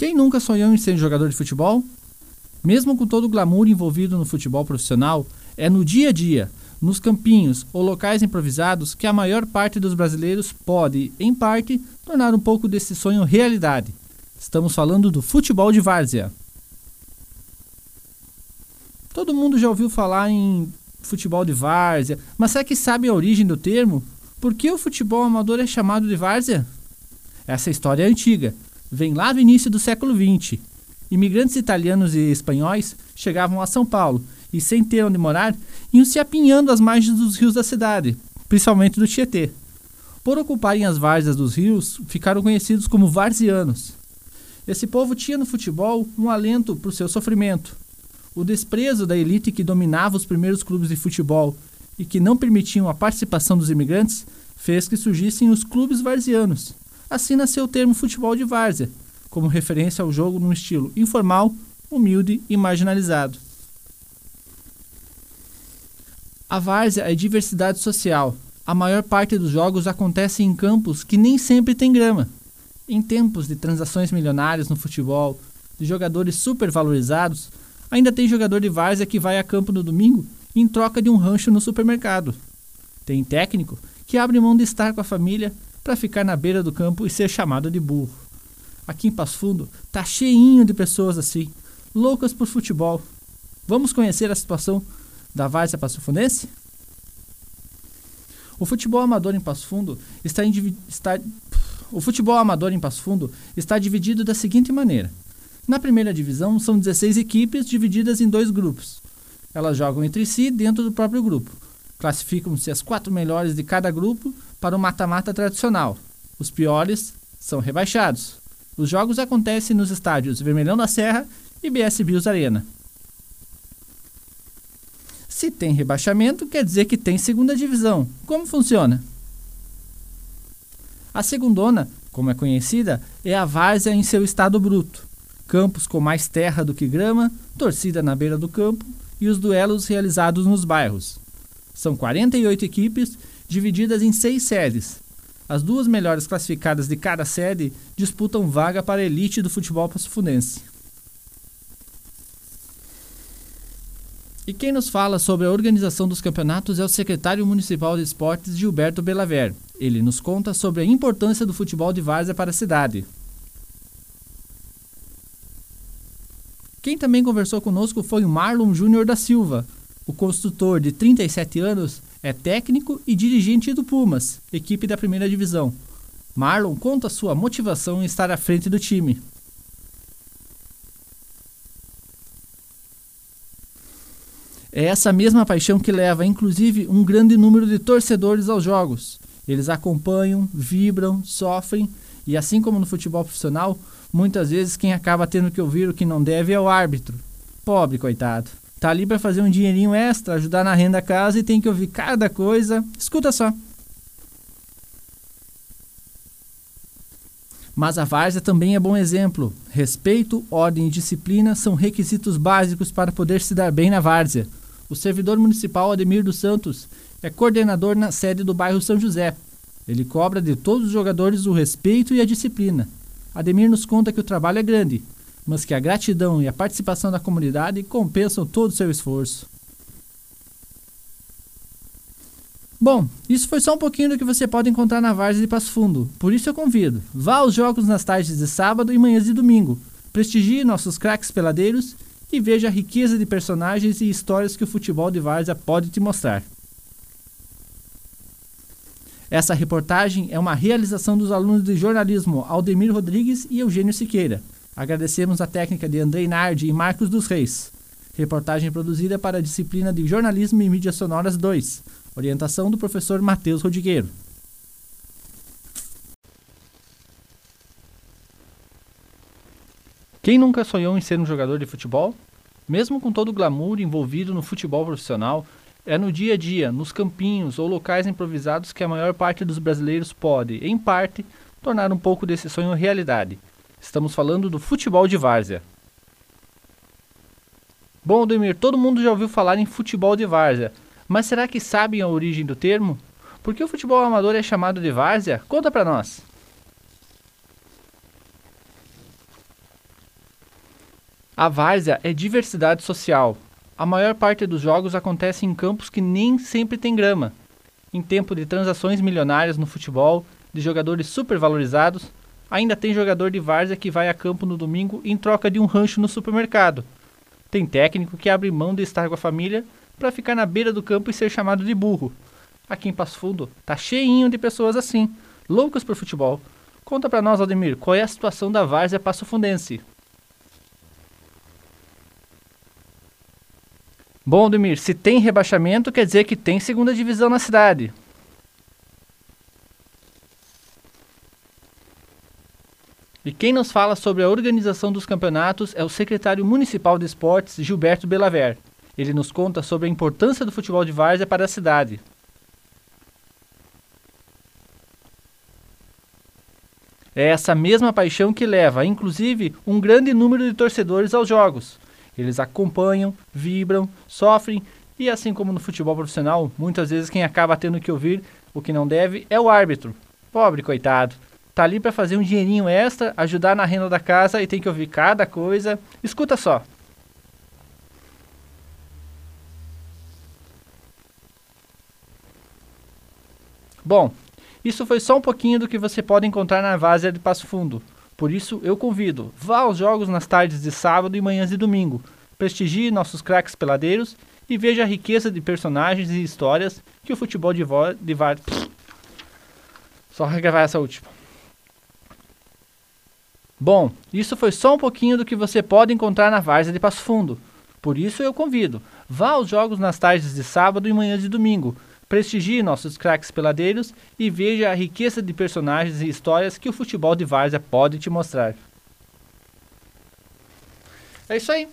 Quem nunca sonhou em ser jogador de futebol? Mesmo com todo o glamour envolvido no futebol profissional, é no dia a dia, nos campinhos ou locais improvisados que a maior parte dos brasileiros pode, em parte, tornar um pouco desse sonho realidade. Estamos falando do futebol de várzea. Todo mundo já ouviu falar em futebol de várzea, mas será que sabe a origem do termo? Por que o futebol amador é chamado de várzea? Essa história é antiga, vem lá do início do século XX. Imigrantes italianos e espanhóis chegavam a São Paulo e, sem ter onde morar, iam se apinhando às margens dos rios da cidade, principalmente do Tietê. Por ocuparem as várzeas dos rios, ficaram conhecidos como varzianos. Esse povo tinha no futebol um alento para o seu sofrimento. O desprezo da elite que dominava os primeiros clubes de futebol e que não permitiam a participação dos imigrantes fez que surgissem os clubes varzianos. Assim nasceu o termo futebol de várzea, como referência ao jogo num estilo informal, humilde e marginalizado. A várzea é diversidade social. A maior parte dos jogos acontece em campos que nem sempre tem grama. Em tempos de transações milionárias no futebol, de jogadores supervalorizados, ainda tem jogador de várzea que vai a campo no domingo em troca de um rancho no supermercado. Tem técnico que abre mão de estar com a família para ficar na beira do campo e ser chamado de burro. Aqui em Passo Fundo tá cheinho de pessoas assim, loucas por futebol. Vamos conhecer a situação da Várzea Passofundense? O futebol amador em Passo Fundo está, está o futebol amador em Passo Fundo está dividido da seguinte maneira: na primeira divisão são 16 equipes divididas em dois grupos. Elas jogam entre si dentro do próprio grupo. Classificam-se as quatro melhores de cada grupo para o mata-mata tradicional. Os piores são rebaixados. Os jogos acontecem nos estádios Vermelhão da Serra e BS Bios Arena. Se tem rebaixamento, quer dizer que tem segunda divisão. Como funciona? A segundona, como é conhecida, é a várzea em seu estado bruto. Campos com mais terra do que grama, torcida na beira do campo e os duelos realizados nos bairros. São 48 equipes divididas em seis sedes. As duas melhores classificadas de cada sede disputam vaga para a elite do futebol passofundense. E quem nos fala sobre a organização dos campeonatos é o secretário municipal de esportes Gilberto Belaver. Ele nos conta sobre a importância do futebol de várzea para a cidade. Quem também conversou conosco foi o Marlon Júnior da Silva. O construtor de 37 anos é técnico e dirigente do Pumas, equipe da primeira divisão. Marlon conta sua motivação em estar à frente do time. É essa mesma paixão que leva, inclusive, um grande número de torcedores aos jogos. Eles acompanham, vibram, sofrem e, assim como no futebol profissional, muitas vezes quem acaba tendo que ouvir o que não deve é o árbitro. Pobre coitado. Tá ali para fazer um dinheirinho extra, ajudar na renda da casa e tem que ouvir cada coisa. Escuta só. Mas a várzea também é bom exemplo. Respeito, ordem e disciplina são requisitos básicos para poder se dar bem na várzea. O servidor municipal Ademir dos Santos é coordenador na sede do bairro São José. Ele cobra de todos os jogadores o respeito e a disciplina. Ademir nos conta que o trabalho é grande, mas que a gratidão e a participação da comunidade compensam todo o seu esforço. Bom, isso foi só um pouquinho do que você pode encontrar na Várzea de Passo Fundo. Por isso eu convido, vá aos jogos nas tardes de sábado e manhãs de domingo. Prestigie nossos craques peladeiros e veja a riqueza de personagens e histórias que o futebol de Várzea pode te mostrar. Essa reportagem é uma realização dos alunos de jornalismo Aldemir Rodrigues e Eugênio Siqueira. Agradecemos a técnica de Andrei Nardi e Marcos dos Reis. Reportagem produzida para a disciplina de Jornalismo e Mídias Sonoras 2. Orientação do professor Matheus Rodrigueiro. Quem nunca sonhou em ser um jogador de futebol? Mesmo com todo o glamour envolvido no futebol profissional, é no dia a dia, nos campinhos ou locais improvisados que a maior parte dos brasileiros pode, em parte, tornar um pouco desse sonho realidade. Estamos falando do futebol de várzea. Bom, Demir, todo mundo já ouviu falar em futebol de várzea, mas será que sabem a origem do termo? Por que o futebol amador é chamado de várzea? Conta pra nós. A várzea é diversidade social. A maior parte dos jogos acontece em campos que nem sempre tem grama. Em tempo de transações milionárias no futebol, de jogadores supervalorizados, ainda tem jogador de várzea que vai a campo no domingo em troca de um rancho no supermercado. Tem técnico que abre mão de estar com a família para ficar na beira do campo e ser chamado de burro. Aqui em Passo Fundo tá cheinho de pessoas assim, loucas por futebol. Conta para nós, Aldemir, qual é a situação da várzea passo fundense? Bom, Aldemir, se tem rebaixamento, quer dizer que tem segunda divisão na cidade. E quem nos fala sobre a organização dos campeonatos é o secretário municipal de esportes, Gilberto Belaver. Ele nos conta sobre a importância do futebol de várzea para a cidade. É essa mesma paixão que leva, inclusive, um grande número de torcedores aos jogos. Eles acompanham, vibram, sofrem e, assim como no futebol profissional, muitas vezes quem acaba tendo que ouvir o que não deve é o árbitro. Pobre coitado. Tá ali para fazer um dinheirinho extra, ajudar na renda da casa e tem que ouvir cada coisa. Escuta só. Bom, isso foi só um pouquinho do que você pode encontrar na Várzea de Passo Fundo. Por isso, eu convido, vá aos jogos nas tardes de sábado e manhãs de domingo. Prestigie nossos craques peladeiros e veja a riqueza de personagens e histórias que o futebol de, de Várzea... Só regravar essa última. Bom, isso foi só um pouquinho do que você pode encontrar na Várzea de Passo Fundo. Por isso eu convido, vá aos jogos nas tardes de sábado e manhãs de domingo Prestigie nossos craques peladeiros e veja a riqueza de personagens e histórias que o futebol de várzea pode te mostrar. É isso aí.